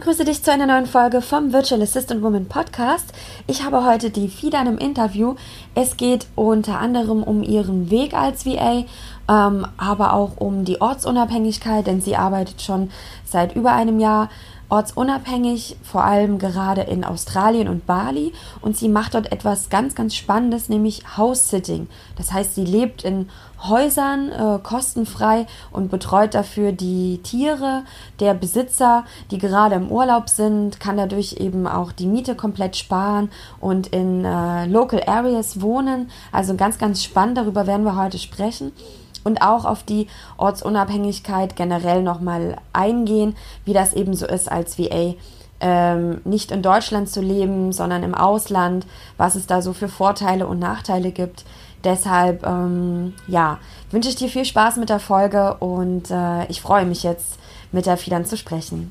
begrüße dich zu einer neuen Folge vom Virtual Assistant Woman Podcast. Ich habe heute die Fidan im Interview. Es geht unter anderem um ihren Weg als VA, ähm, aber auch um die Ortsunabhängigkeit, denn sie arbeitet schon seit über einem Jahr ortsunabhängig, vor allem gerade in Australien und Bali. Und sie macht dort etwas ganz, ganz Spannendes, nämlich House-Sitting. Das heißt, sie lebt in Häusern äh, kostenfrei und betreut dafür die Tiere der Besitzer, die gerade im Urlaub sind, kann dadurch eben auch die Miete komplett sparen und in äh, Local Areas wohnen. Also ganz, ganz spannend, darüber werden wir heute sprechen und auch auf die Ortsunabhängigkeit generell nochmal eingehen, wie das eben so ist als VA. Ähm, nicht in Deutschland zu leben, sondern im Ausland, was es da so für Vorteile und Nachteile gibt. Deshalb, ähm, ja, wünsche ich dir viel Spaß mit der Folge und äh, ich freue mich jetzt, mit der Fidan zu sprechen.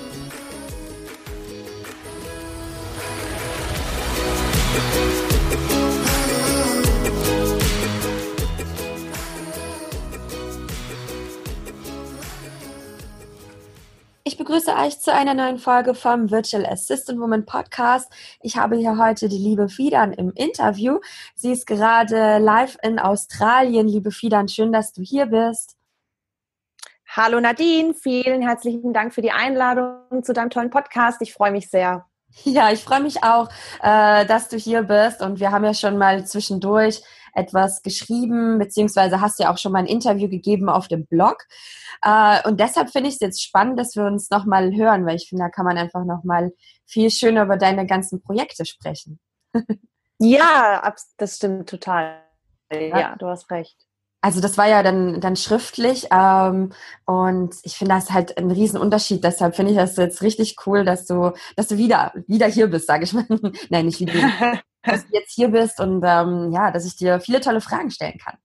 Euch zu einer neuen Folge vom Virtual Assistant Woman Podcast. Ich habe hier heute die liebe Fidan im Interview. Sie ist gerade live in Australien. Liebe Fidan, schön, dass du hier bist. Hallo Nadine, vielen herzlichen Dank für die Einladung zu deinem tollen Podcast. Ich freue mich sehr. Ja, ich freue mich auch, äh, dass du hier bist und wir haben ja schon mal zwischendurch etwas geschrieben, beziehungsweise hast ja auch schon mal ein Interview gegeben auf dem Blog. Äh, und deshalb finde ich es jetzt spannend, dass wir uns nochmal hören, weil ich finde, da kann man einfach nochmal viel schöner über deine ganzen Projekte sprechen. ja, das stimmt total. Ja, ja du hast recht. Also das war ja dann, dann schriftlich ähm, und ich finde das halt ein Riesenunterschied. Deshalb finde ich das jetzt richtig cool, dass du, dass du wieder, wieder hier bist, sage ich mal. Nein, nicht wieder. dass du jetzt hier bist und ähm, ja, dass ich dir viele tolle Fragen stellen kann.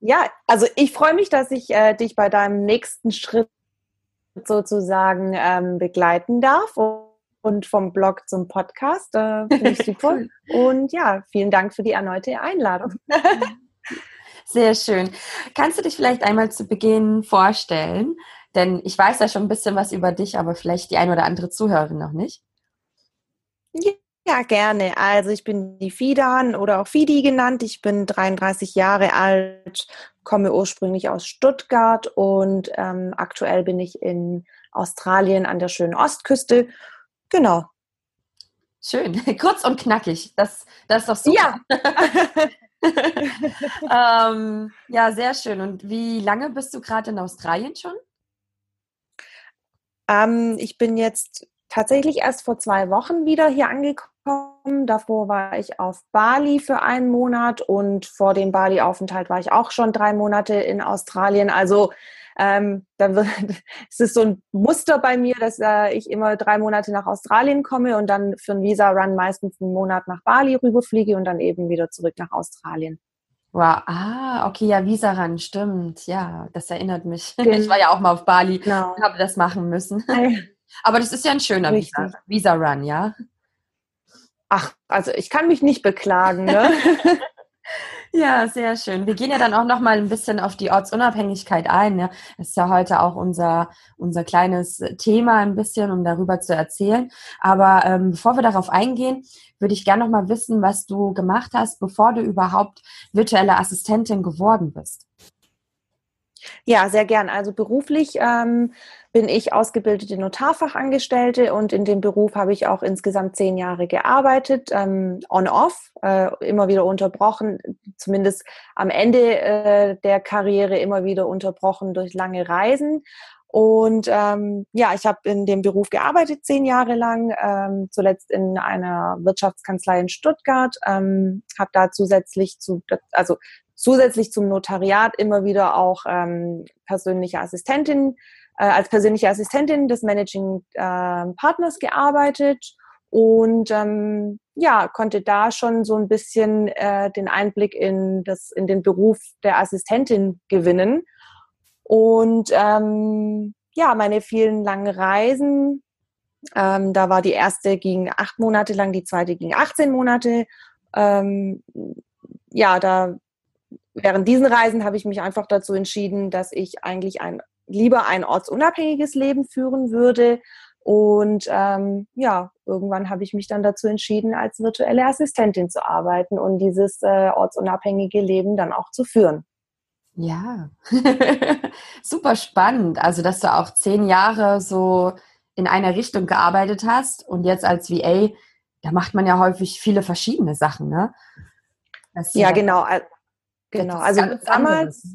Ja, also ich freue mich, dass ich äh, dich bei deinem nächsten Schritt sozusagen ähm, begleiten darf und vom Blog zum Podcast. Äh, Finde ich super. und ja, vielen Dank für die erneute Einladung. Sehr schön. Kannst du dich vielleicht einmal zu Beginn vorstellen? Denn ich weiß ja schon ein bisschen was über dich, aber vielleicht die ein oder andere Zuhörerin noch nicht. Ja, gerne. Also ich bin die Fidan oder auch Fidi genannt. Ich bin 33 Jahre alt, komme ursprünglich aus Stuttgart und ähm, aktuell bin ich in Australien an der schönen Ostküste. Genau. Schön, kurz und knackig. Das, das ist doch super. Ja. ähm, ja, sehr schön. Und wie lange bist du gerade in Australien schon? Ähm, ich bin jetzt tatsächlich erst vor zwei Wochen wieder hier angekommen. Davor war ich auf Bali für einen Monat und vor dem Bali-Aufenthalt war ich auch schon drei Monate in Australien. Also ähm, dann wird, es ist so ein Muster bei mir, dass äh, ich immer drei Monate nach Australien komme und dann für einen Visa-Run meistens einen Monat nach Bali rüberfliege und dann eben wieder zurück nach Australien. Wow, ah, okay, ja, Visa-Run, stimmt, ja, das erinnert mich. Genau. Ich war ja auch mal auf Bali genau. und habe das machen müssen. Aber das ist ja ein schöner Visa-Run, ja? Ach, also ich kann mich nicht beklagen, ne? Ja, sehr schön. Wir gehen ja dann auch noch mal ein bisschen auf die Ortsunabhängigkeit ein. Ja. Das ist ja heute auch unser, unser kleines Thema ein bisschen, um darüber zu erzählen. Aber ähm, bevor wir darauf eingehen, würde ich gerne noch mal wissen, was du gemacht hast, bevor du überhaupt virtuelle Assistentin geworden bist. Ja, sehr gern. Also beruflich ähm, bin ich ausgebildete Notarfachangestellte und in dem Beruf habe ich auch insgesamt zehn Jahre gearbeitet, ähm, on-off, äh, immer wieder unterbrochen, zumindest am Ende äh, der Karriere immer wieder unterbrochen durch lange Reisen. Und ähm, ja, ich habe in dem Beruf gearbeitet zehn Jahre lang, ähm, zuletzt in einer Wirtschaftskanzlei in Stuttgart, ähm, habe da zusätzlich zu, also zusätzlich zum Notariat immer wieder auch ähm, persönliche Assistentin, äh, als persönliche Assistentin des Managing äh, Partners gearbeitet und ähm, ja, konnte da schon so ein bisschen äh, den Einblick in, das, in den Beruf der Assistentin gewinnen. Und ähm, ja, meine vielen langen Reisen, ähm, da war die erste ging acht Monate lang, die zweite ging 18 Monate. Ähm, ja, da während diesen Reisen habe ich mich einfach dazu entschieden, dass ich eigentlich ein lieber ein ortsunabhängiges Leben führen würde und ähm, ja, irgendwann habe ich mich dann dazu entschieden, als virtuelle Assistentin zu arbeiten und dieses äh, ortsunabhängige Leben dann auch zu führen. Ja, super spannend. Also, dass du auch zehn Jahre so in einer Richtung gearbeitet hast und jetzt als VA, da macht man ja häufig viele verschiedene Sachen, ne? ja, ja, genau. Genau. Also damals,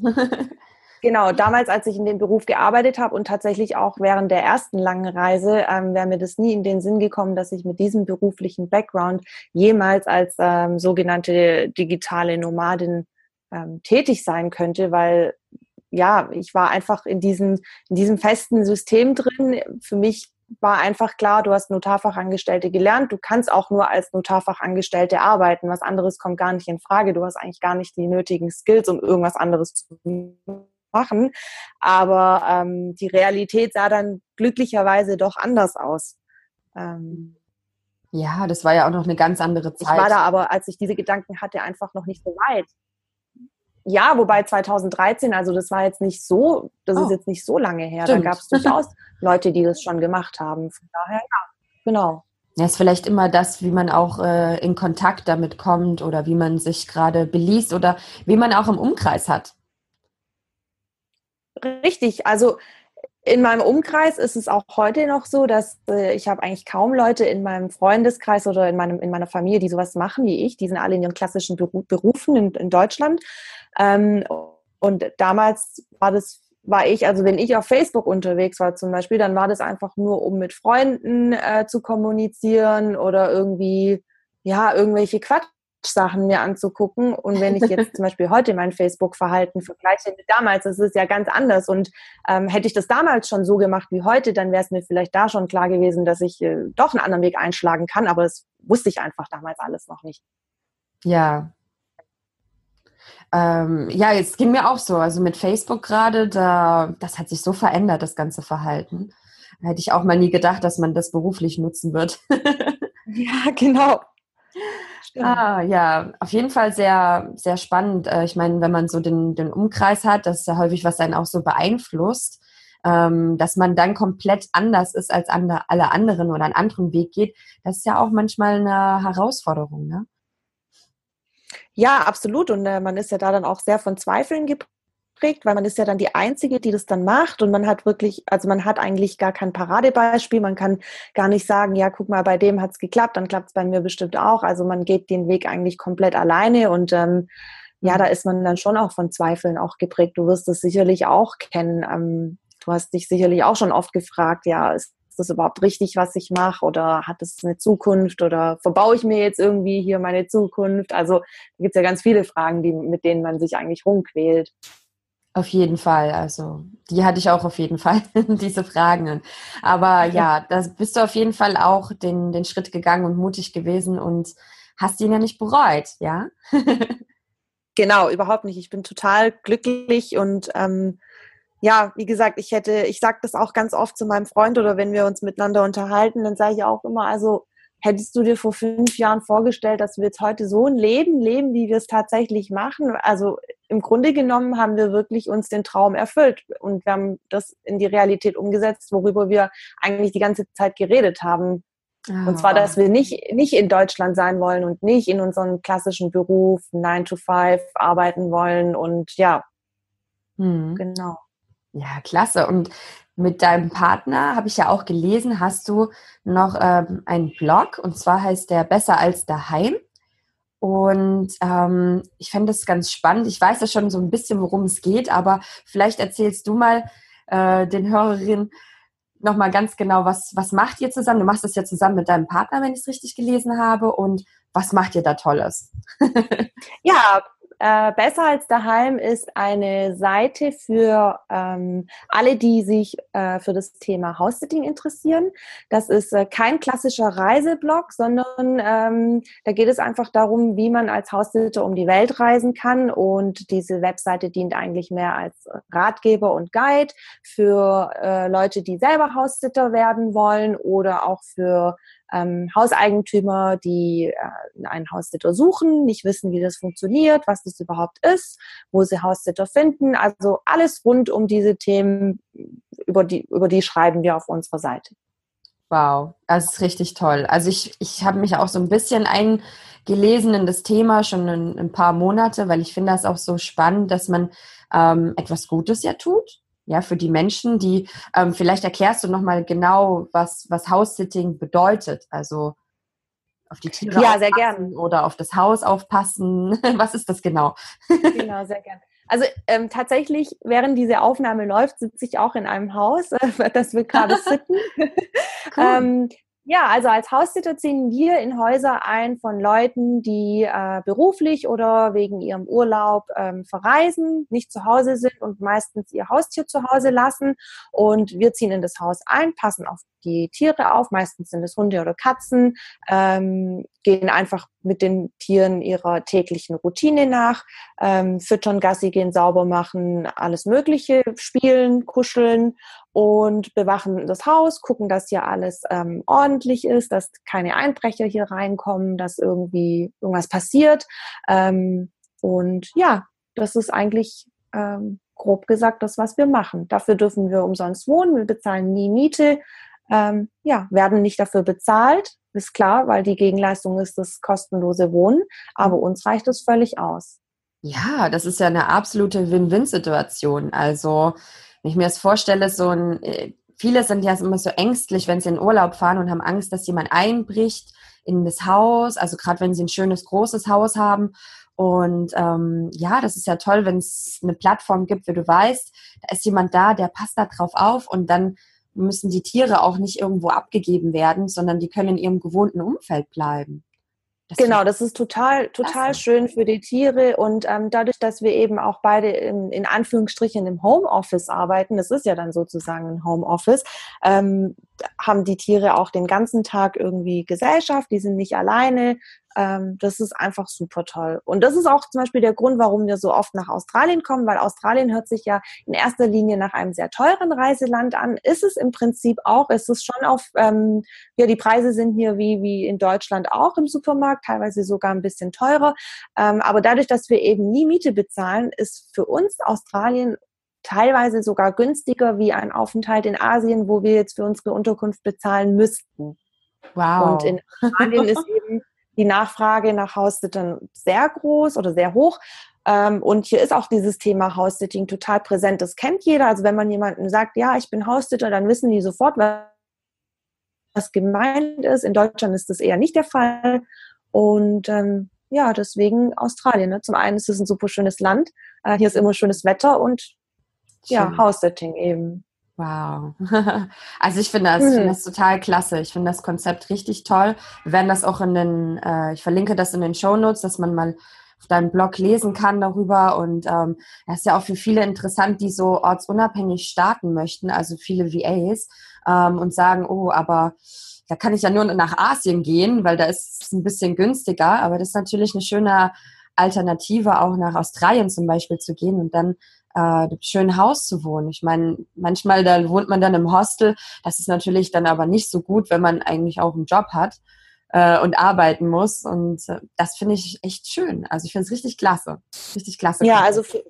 Genau, damals, als ich in dem Beruf gearbeitet habe und tatsächlich auch während der ersten langen Reise, ähm, wäre mir das nie in den Sinn gekommen, dass ich mit diesem beruflichen Background jemals als ähm, sogenannte digitale Nomadin ähm, tätig sein könnte, weil ja, ich war einfach in diesem, in diesem festen System drin. Für mich war einfach klar, du hast Notarfachangestellte gelernt, du kannst auch nur als Notarfachangestellte arbeiten. Was anderes kommt gar nicht in Frage. Du hast eigentlich gar nicht die nötigen Skills, um irgendwas anderes zu machen. Aber ähm, die Realität sah dann glücklicherweise doch anders aus. Ähm, ja, das war ja auch noch eine ganz andere Zeit. Ich war da aber, als ich diese Gedanken hatte, einfach noch nicht so weit. Ja, wobei 2013, also das war jetzt nicht so, das oh. ist jetzt nicht so lange her. Stimmt. Da gab es durchaus Leute, die das schon gemacht haben. Von daher, ja, genau. Ja, ist vielleicht immer das, wie man auch äh, in Kontakt damit kommt oder wie man sich gerade beliest oder wie man auch im Umkreis hat. Richtig, also in meinem Umkreis ist es auch heute noch so, dass äh, ich habe eigentlich kaum Leute in meinem Freundeskreis oder in, meinem, in meiner Familie, die sowas machen wie ich. Die sind alle in ihren klassischen Berufen in, in Deutschland. Ähm, und damals war das war ich, also wenn ich auf Facebook unterwegs war zum Beispiel, dann war das einfach nur, um mit Freunden äh, zu kommunizieren oder irgendwie, ja, irgendwelche Quatsch Sachen mir anzugucken. Und wenn ich jetzt zum Beispiel heute mein Facebook-Verhalten vergleiche mit damals, das ist ja ganz anders. Und ähm, hätte ich das damals schon so gemacht wie heute, dann wäre es mir vielleicht da schon klar gewesen, dass ich äh, doch einen anderen Weg einschlagen kann. Aber das wusste ich einfach damals alles noch nicht. Ja. Ähm, ja, jetzt ging mir auch so. Also mit Facebook gerade, da, das hat sich so verändert, das ganze Verhalten. Hätte ich auch mal nie gedacht, dass man das beruflich nutzen wird. ja, genau. Ah, ja, auf jeden Fall sehr, sehr spannend. Äh, ich meine, wenn man so den, den Umkreis hat, das ist ja häufig, was einen auch so beeinflusst, ähm, dass man dann komplett anders ist als alle anderen oder einen anderen Weg geht, das ist ja auch manchmal eine Herausforderung, ne? Ja, absolut. Und äh, man ist ja da dann auch sehr von Zweifeln geprägt prägt, weil man ist ja dann die Einzige, die das dann macht und man hat wirklich, also man hat eigentlich gar kein Paradebeispiel, man kann gar nicht sagen, ja, guck mal, bei dem hat's geklappt, dann klappt's bei mir bestimmt auch. Also man geht den Weg eigentlich komplett alleine und ähm, ja, mhm. da ist man dann schon auch von Zweifeln auch geprägt. Du wirst es sicherlich auch kennen. Ähm, du hast dich sicherlich auch schon oft gefragt, ja, ist das überhaupt richtig, was ich mache oder hat es eine Zukunft oder verbaue ich mir jetzt irgendwie hier meine Zukunft? Also da gibt's ja ganz viele Fragen, die, mit denen man sich eigentlich rumquält. Auf jeden Fall, also die hatte ich auch auf jeden Fall, diese Fragen. Aber ja, da bist du auf jeden Fall auch den, den Schritt gegangen und mutig gewesen und hast ihn ja nicht bereut, ja? genau, überhaupt nicht. Ich bin total glücklich und ähm, ja, wie gesagt, ich hätte, ich sage das auch ganz oft zu meinem Freund oder wenn wir uns miteinander unterhalten, dann sage ich auch immer, also hättest du dir vor fünf Jahren vorgestellt, dass wir jetzt heute so ein Leben leben, wie wir es tatsächlich machen? Also im Grunde genommen haben wir wirklich uns den Traum erfüllt und wir haben das in die Realität umgesetzt, worüber wir eigentlich die ganze Zeit geredet haben. Oh. Und zwar, dass wir nicht, nicht in Deutschland sein wollen und nicht in unserem klassischen Beruf 9 to 5 arbeiten wollen und ja, hm. genau. Ja, klasse. Und mit deinem Partner, habe ich ja auch gelesen, hast du noch ähm, einen Blog und zwar heißt der Besser als daheim. Und ähm, ich fände das ganz spannend. Ich weiß ja schon so ein bisschen, worum es geht, aber vielleicht erzählst du mal äh, den Hörerinnen nochmal ganz genau, was, was macht ihr zusammen? Du machst das ja zusammen mit deinem Partner, wenn ich es richtig gelesen habe. Und was macht ihr da Tolles? ja, Äh, Besser als daheim ist eine Seite für ähm, alle, die sich äh, für das Thema House-Sitting interessieren. Das ist äh, kein klassischer Reiseblog, sondern ähm, da geht es einfach darum, wie man als House-Sitter um die Welt reisen kann. Und diese Webseite dient eigentlich mehr als Ratgeber und Guide für äh, Leute, die selber House-Sitter werden wollen oder auch für ähm, Hauseigentümer, die äh, einen Haussitter suchen, nicht wissen, wie das funktioniert, was das überhaupt ist, wo sie Haussitter finden. Also alles rund um diese Themen, über die, über die schreiben wir auf unserer Seite. Wow, das ist richtig toll. Also ich, ich habe mich auch so ein bisschen eingelesen in das Thema schon ein, ein paar Monate, weil ich finde das auch so spannend, dass man ähm, etwas Gutes ja tut ja, für die Menschen, die ähm, vielleicht erklärst du nochmal genau, was, was House-Sitting bedeutet. Also auf die Tiere ja, sehr gern. oder auf das Haus aufpassen. was ist das genau? genau, sehr gern. Also ähm, tatsächlich, während diese Aufnahme läuft, sitze ich auch in einem Haus, äh, das wir gerade sitten. Cool. ähm, ja, also als Haussitter ziehen wir in Häuser ein von Leuten, die äh, beruflich oder wegen ihrem Urlaub ähm, verreisen, nicht zu Hause sind und meistens ihr Haustier zu Hause lassen. Und wir ziehen in das Haus ein, passen auf die Tiere auf, meistens sind es Hunde oder Katzen, ähm, gehen einfach mit den Tieren ihrer täglichen Routine nach, ähm, füttern, Gassi gehen, sauber machen, alles Mögliche, spielen, kuscheln und bewachen das Haus, gucken, dass hier alles ähm, ordentlich ist, dass keine Einbrecher hier reinkommen, dass irgendwie irgendwas passiert. Ähm, und ja, das ist eigentlich ähm, grob gesagt das, was wir machen. Dafür dürfen wir umsonst wohnen, wir bezahlen nie Miete, ähm, ja, werden nicht dafür bezahlt, ist klar, weil die Gegenleistung ist das kostenlose Wohnen, aber uns reicht es völlig aus. Ja, das ist ja eine absolute Win-Win-Situation. Also wenn ich mir das vorstelle, so ein, äh, viele sind ja immer so ängstlich, wenn sie in Urlaub fahren und haben Angst, dass jemand einbricht in das Haus, also gerade wenn sie ein schönes, großes Haus haben. Und ähm, ja, das ist ja toll, wenn es eine Plattform gibt, wie du weißt, da ist jemand da, der passt da drauf auf und dann müssen die Tiere auch nicht irgendwo abgegeben werden, sondern die können in ihrem gewohnten Umfeld bleiben. Das genau, das ist total, total klasse. schön für die Tiere und ähm, dadurch, dass wir eben auch beide in, in Anführungsstrichen im Homeoffice arbeiten, das ist ja dann sozusagen ein Homeoffice, ähm, haben die Tiere auch den ganzen Tag irgendwie Gesellschaft, die sind nicht alleine, ähm, das ist einfach super toll. Und das ist auch zum Beispiel der Grund, warum wir so oft nach Australien kommen, weil Australien hört sich ja in erster Linie nach einem sehr teuren Reiseland an. Ist es im Prinzip auch. Es ist schon auf, ähm, ja, die Preise sind hier wie, wie in Deutschland auch im Supermarkt, teilweise sogar ein bisschen teurer. Ähm, aber dadurch, dass wir eben nie Miete bezahlen, ist für uns Australien teilweise sogar günstiger wie ein Aufenthalt in Asien, wo wir jetzt für unsere Unterkunft bezahlen müssten. Wow. Und in Australien ist eben die Nachfrage nach House-Sittern sehr groß oder sehr hoch. Ähm, und hier ist auch dieses Thema House-Sitting total präsent. Das kennt jeder. Also wenn man jemandem sagt, ja, ich bin House-Sitter, dann wissen die sofort, was gemeint ist. In Deutschland ist das eher nicht der Fall. Und ähm, ja, deswegen Australien. Ne? Zum einen ist es ein super schönes Land. Äh, hier ist immer schönes Wetter und ja, House-Sitting eben. Wow. Also ich finde das, mhm. find das total klasse. Ich finde das Konzept richtig toll. Wir werden das auch in den, äh, ich verlinke das in den Show Notes, dass man mal auf deinem Blog lesen kann darüber. Und ähm, das ist ja auch für viele interessant, die so ortsunabhängig starten möchten, also viele VAs, ähm, und sagen, oh, aber da kann ich ja nur nach Asien gehen, weil da ist es ein bisschen günstiger. Aber das ist natürlich eine schöne Alternative, auch nach Australien zum Beispiel zu gehen und dann äh, schönen Haus zu wohnen. Ich meine, manchmal da wohnt man dann im Hostel. Das ist natürlich dann aber nicht so gut, wenn man eigentlich auch einen Job hat äh, und arbeiten muss. Und äh, das finde ich echt schön. Also ich finde es richtig klasse. Richtig klasse. Ja, also für,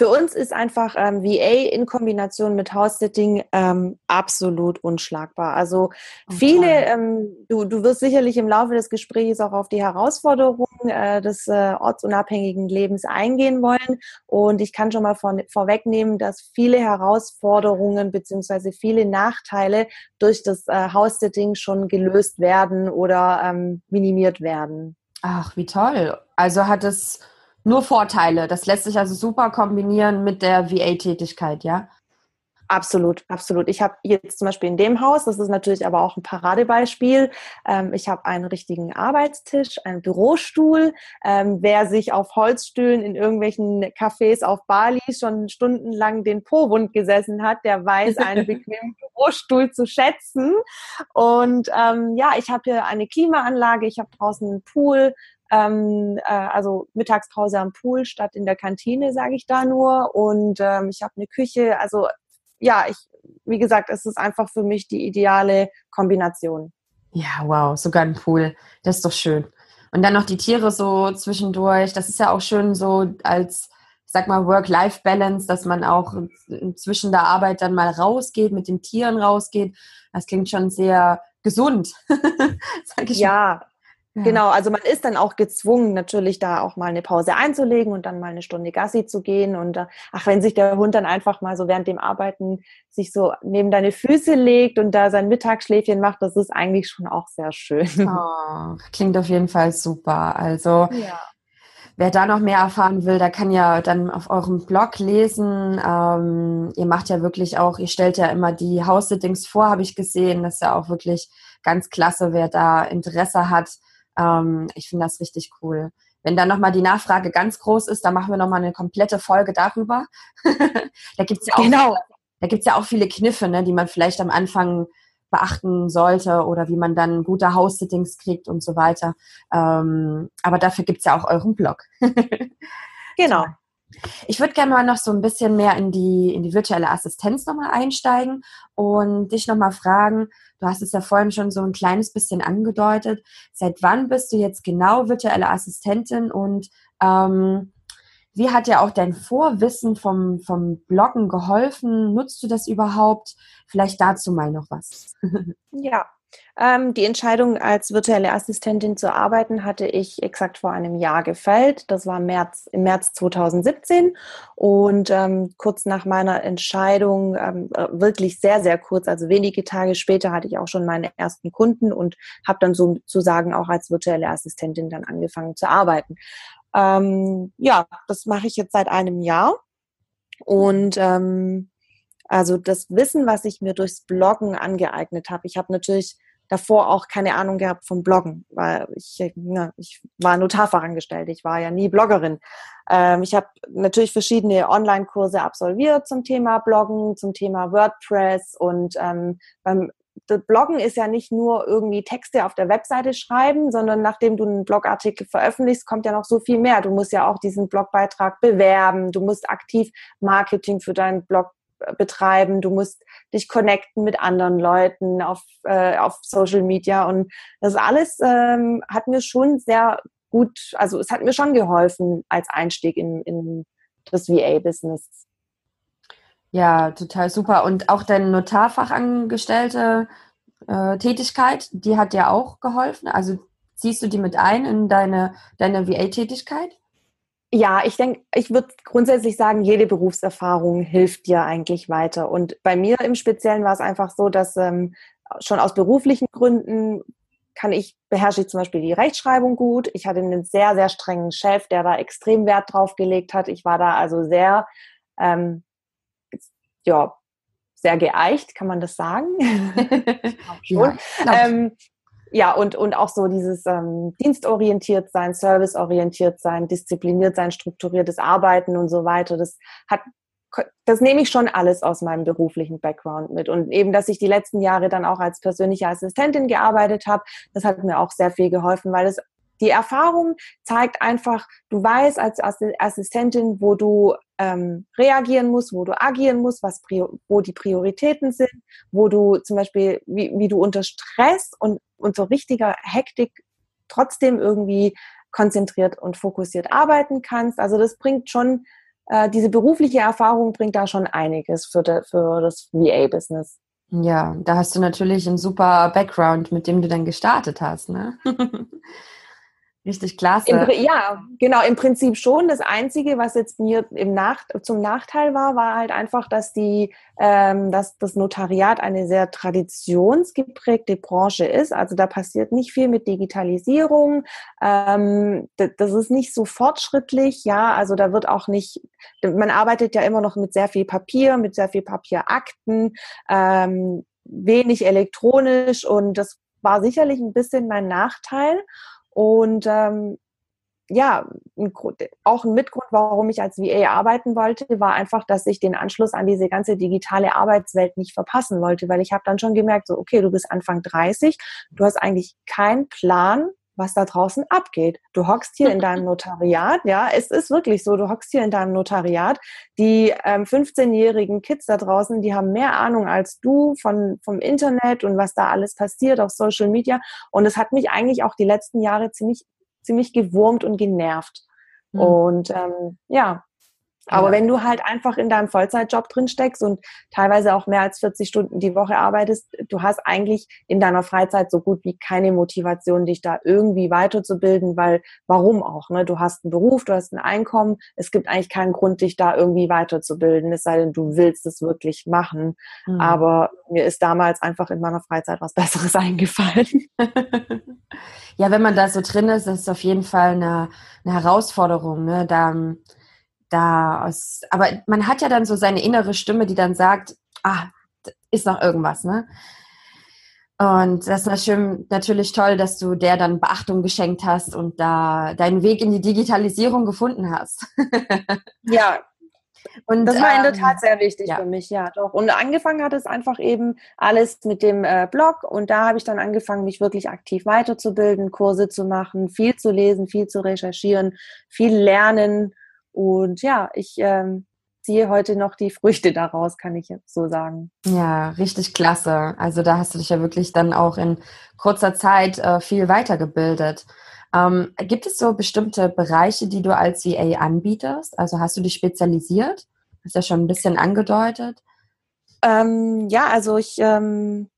für uns ist einfach ähm, VA in Kombination mit House-Sitting ähm, absolut unschlagbar. Also okay. viele, ähm, du, du wirst sicherlich im Laufe des Gesprächs auch auf die Herausforderungen äh, des äh, ortsunabhängigen Lebens eingehen wollen. Und ich kann schon mal vor, vorwegnehmen, dass viele Herausforderungen beziehungsweise viele Nachteile durch das äh, House-Sitting schon gelöst werden oder ähm, minimiert werden. Ach, wie toll. Also hat es nur Vorteile. Das lässt sich also super kombinieren mit der VA-Tätigkeit, ja? Absolut, absolut. Ich habe jetzt zum Beispiel in dem Haus, das ist natürlich aber auch ein Paradebeispiel, ähm, ich habe einen richtigen Arbeitstisch, einen Bürostuhl. Ähm, wer sich auf Holzstühlen in irgendwelchen Cafés auf Bali schon stundenlang den Po wund gesessen hat, der weiß einen bequemen Bürostuhl zu schätzen. Und ähm, ja, ich habe hier eine Klimaanlage, ich habe draußen einen Pool, ähm, äh, also Mittagspause am Pool statt in der Kantine, sage ich da nur. Und ähm, ich habe eine Küche. Also ja, ich, wie gesagt, es ist einfach für mich die ideale Kombination. Ja, wow, sogar ein Pool. Das ist doch schön. Und dann noch die Tiere so zwischendurch. Das ist ja auch schön so als, ich sag mal, Work-Life-Balance, dass man auch zwischen der Arbeit dann mal rausgeht, mit den Tieren rausgeht. Das klingt schon sehr gesund. sag ich ja. Genau, also man ist dann auch gezwungen, natürlich da auch mal eine Pause einzulegen und dann mal eine Stunde Gassi zu gehen. Und äh, ach, wenn sich der Hund dann einfach mal so während dem Arbeiten sich so neben deine Füße legt und da sein Mittagsschläfchen macht, das ist eigentlich schon auch sehr schön. Oh, klingt auf jeden Fall super. Also ja. wer da noch mehr erfahren will, der kann ja dann auf eurem Blog lesen. Ähm, ihr macht ja wirklich auch, ihr stellt ja immer die House-Sittings vor, habe ich gesehen. Das ist ja auch wirklich ganz klasse, wer da Interesse hat ähm, ich finde das richtig cool. Wenn dann nochmal die Nachfrage ganz groß ist, dann machen wir nochmal eine komplette Folge darüber. da gibt's ja auch, genau. da gibt's ja auch viele Kniffe, ne, die man vielleicht am Anfang beachten sollte oder wie man dann gute House-Sittings kriegt und so weiter. Ähm, aber dafür gibt's ja auch euren Blog. genau. Ich würde gerne mal noch so ein bisschen mehr in die, in die virtuelle Assistenz nochmal einsteigen und dich nochmal fragen, du hast es ja vorhin schon so ein kleines bisschen angedeutet, seit wann bist du jetzt genau virtuelle Assistentin und ähm, wie hat dir auch dein Vorwissen vom, vom Bloggen geholfen? Nutzt du das überhaupt? Vielleicht dazu mal noch was. ja, ähm, die Entscheidung, als virtuelle Assistentin zu arbeiten, hatte ich exakt vor einem Jahr gefällt. Das war März, im März 2017. Und ähm, kurz nach meiner Entscheidung, ähm, äh, wirklich sehr, sehr kurz, also wenige Tage später, hatte ich auch schon meine ersten Kunden und habe dann sozusagen auch als virtuelle Assistentin dann angefangen zu arbeiten. Ähm, ja, das mache ich jetzt seit einem Jahr. Und ähm, also das Wissen, was ich mir durchs Bloggen angeeignet habe. Ich habe natürlich davor auch keine Ahnung gehabt vom Bloggen, weil ich, na, ich war Notarfachangestellt, ich war ja nie Bloggerin. Ähm, ich habe natürlich verschiedene Online-Kurse absolviert zum Thema Bloggen, zum Thema WordPress und ähm, beim Bloggen ist ja nicht nur irgendwie Texte auf der Webseite schreiben, sondern nachdem du einen Blogartikel veröffentlichst, kommt ja noch so viel mehr. Du musst ja auch diesen Blogbeitrag bewerben, du musst aktiv Marketing für deinen Blog betreiben, du musst dich connecten mit anderen Leuten auf, äh, auf Social Media und das alles ähm, hat mir schon sehr gut, also es hat mir schon geholfen als Einstieg in, in das VA-Business. Ja, total super. Und auch deine Notarfachangestellte äh, Tätigkeit, die hat dir auch geholfen? Also ziehst du die mit ein in deine, deine VA-Tätigkeit? Ja, ich denke, ich würde grundsätzlich sagen, jede Berufserfahrung hilft dir eigentlich weiter. Und bei mir im Speziellen war es einfach so, dass ähm, schon aus beruflichen Gründen kann ich, beherrsche ich zum Beispiel die Rechtschreibung gut. Ich hatte einen sehr, sehr strengen Chef, der da extrem Wert drauf gelegt hat. Ich war da also sehr, ähm, ja, sehr geeicht, kann man das sagen? schon. Ja, ähm, ja, und, und auch so dieses ähm, dienstorientiert sein, serviceorientiert sein, diszipliniert sein, strukturiertes Arbeiten und so weiter. Das hat, das nehme ich schon alles aus meinem beruflichen Background mit. Und eben, dass ich die letzten Jahre dann auch als persönliche Assistentin gearbeitet habe, das hat mir auch sehr viel geholfen, weil es die Erfahrung zeigt einfach, du weißt als Assistentin, wo du ähm, reagieren musst, wo du agieren musst, was wo die Prioritäten sind, wo du zum Beispiel, wie, wie du unter Stress und, und so richtiger Hektik trotzdem irgendwie konzentriert und fokussiert arbeiten kannst. Also das bringt schon, äh, diese berufliche Erfahrung bringt da schon einiges für, de, für das VA-Business. Ja, da hast du natürlich einen super Background, mit dem du dann gestartet hast, ne? Richtig klasse. Im, ja, genau, im Prinzip schon. Das Einzige, was jetzt mir im Nach zum Nachteil war, war halt einfach, dass die, ähm, dass das Notariat eine sehr traditionsgeprägte Branche ist. Also da passiert nicht viel mit Digitalisierung. Ähm, das ist nicht so fortschrittlich, ja. Also da wird auch nicht, man arbeitet ja immer noch mit sehr viel Papier, mit sehr viel Papierakten, ähm, wenig elektronisch und das war sicherlich ein bisschen mein Nachteil. Und ähm, ja, ein auch ein Mitgrund, warum ich als VA arbeiten wollte, war einfach, dass ich den Anschluss an diese ganze digitale Arbeitswelt nicht verpassen wollte, weil ich habe dann schon gemerkt, so okay, du bist Anfang 30, du hast eigentlich keinen Plan, was da draußen abgeht. Du hockst hier in deinem Notariat, ja, es ist wirklich so, du hockst hier in deinem Notariat. Die ähm, 15-jährigen Kids da draußen, die haben mehr Ahnung als du von, vom Internet und was da alles passiert auf Social Media. Und es hat mich eigentlich auch die letzten Jahre ziemlich, ziemlich gewurmt und genervt. Mhm. Und ähm, ja, aber ja. wenn du halt einfach in deinem Vollzeitjob drin steckst und teilweise auch mehr als 40 Stunden die Woche arbeitest, du hast eigentlich in deiner Freizeit so gut wie keine Motivation, dich da irgendwie weiterzubilden, weil warum auch? Ne? Du hast einen Beruf, du hast ein Einkommen, es gibt eigentlich keinen Grund, dich da irgendwie weiterzubilden, es sei denn, du willst es wirklich machen. Mhm. Aber mir ist damals einfach in meiner Freizeit was Besseres eingefallen. ja, wenn man da so drin ist, ist es auf jeden Fall eine, eine Herausforderung. Ne? Da da aus, aber man hat ja dann so seine innere Stimme, die dann sagt, ah, ist noch irgendwas, ne? Und das ist natürlich toll, dass du der dann Beachtung geschenkt hast und da deinen Weg in die Digitalisierung gefunden hast. ja. Und das war in der ähm, Tat sehr wichtig ja. für mich, ja, doch. Und angefangen hat es einfach eben alles mit dem äh, Blog und da habe ich dann angefangen, mich wirklich aktiv weiterzubilden, Kurse zu machen, viel zu lesen, viel zu recherchieren, viel lernen und ja, ich ähm, ziehe heute noch die Früchte daraus, kann ich jetzt so sagen. Ja, richtig klasse. Also da hast du dich ja wirklich dann auch in kurzer Zeit äh, viel weitergebildet. Ähm, gibt es so bestimmte Bereiche, die du als VA anbietest? Also hast du dich spezialisiert? Hast ja schon ein bisschen angedeutet. Ähm, ja, also ich ähm,